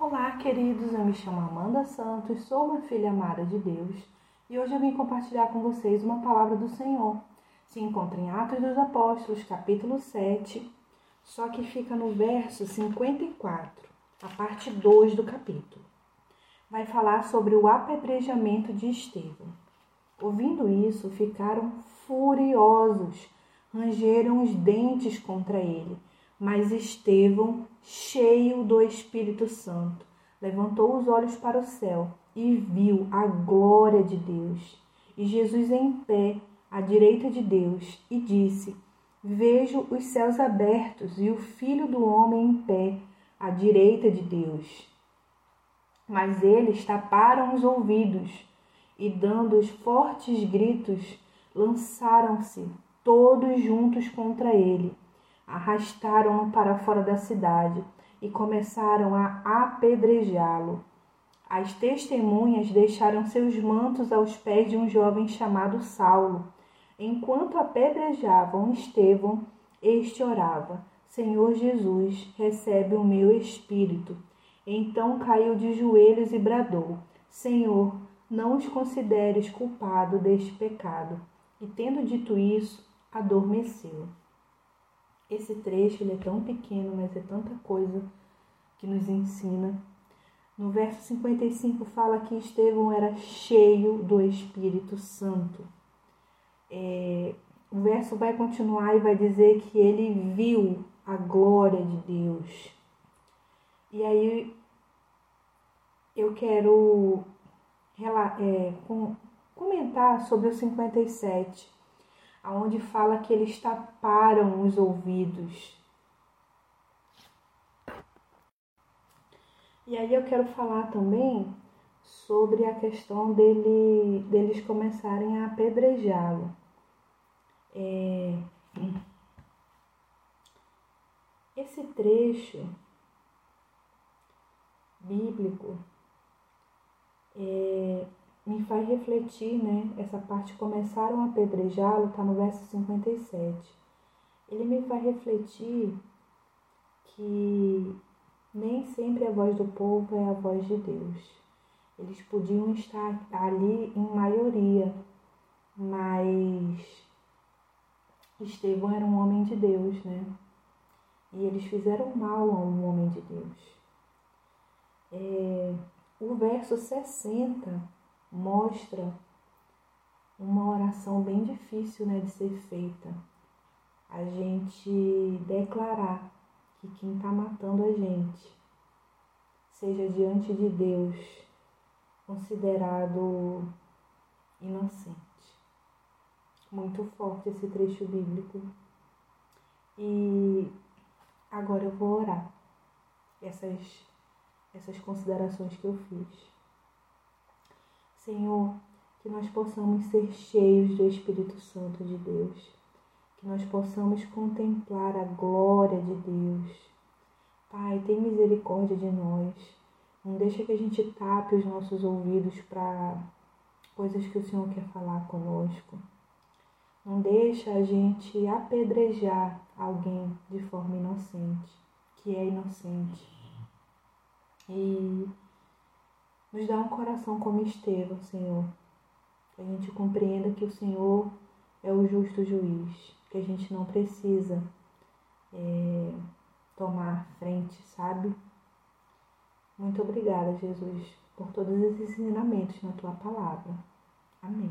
Olá, queridos. Eu me chamo Amanda Santos, sou uma filha amada de Deus e hoje eu vim compartilhar com vocês uma palavra do Senhor. Se encontra em Atos dos Apóstolos, capítulo 7, só que fica no verso 54, a parte 2 do capítulo. Vai falar sobre o apedrejamento de Estevão. Ouvindo isso, ficaram furiosos, rangeram os dentes contra ele mas Estevão, cheio do Espírito Santo, levantou os olhos para o céu e viu a glória de Deus. E Jesus em pé, à direita de Deus, e disse: Vejo os céus abertos e o Filho do Homem em pé, à direita de Deus. Mas eles taparam os ouvidos e, dando os fortes gritos, lançaram-se todos juntos contra ele arrastaram-no para fora da cidade e começaram a apedrejá-lo. As testemunhas deixaram seus mantos aos pés de um jovem chamado Saulo. Enquanto apedrejavam Estevão, este orava: Senhor Jesus, recebe o meu espírito. Então caiu de joelhos e bradou: Senhor, não os consideres culpado deste pecado. E tendo dito isso, adormeceu. Esse trecho ele é tão pequeno, mas é tanta coisa que nos ensina. No verso 55 fala que Estevão era cheio do Espírito Santo. É, o verso vai continuar e vai dizer que ele viu a glória de Deus. E aí eu quero é, comentar sobre o 57 aonde fala que eles taparam os ouvidos. E aí eu quero falar também sobre a questão dele, deles começarem a apedrejá-lo. É... Esse trecho bíblico é, me faz refletir, né? Essa parte começaram a apedrejá-lo, está no verso 57. Ele me faz refletir que nem sempre a voz do povo é a voz de Deus. Eles podiam estar ali em maioria, mas Estevão era um homem de Deus, né? E eles fizeram mal a um homem de Deus. É, o verso 60 mostra uma oração bem difícil né, de ser feita. A gente declarar que quem está matando a gente seja diante de Deus considerado inocente. Muito forte esse trecho bíblico. E agora eu vou orar essas, essas considerações que eu fiz. Senhor, que nós possamos ser cheios do Espírito Santo de Deus, que nós possamos contemplar a glória de Deus. Pai, tem misericórdia de nós. Não deixa que a gente tape os nossos ouvidos para coisas que o Senhor quer falar conosco. Não deixa a gente apedrejar alguém de forma inocente, que é inocente. E nos dá um coração como Estevão, Senhor. Que a gente compreenda que o Senhor é o justo juiz. Que a gente não precisa é, tomar frente, sabe? Muito obrigada, Jesus, por todos esses ensinamentos na tua palavra. Amém.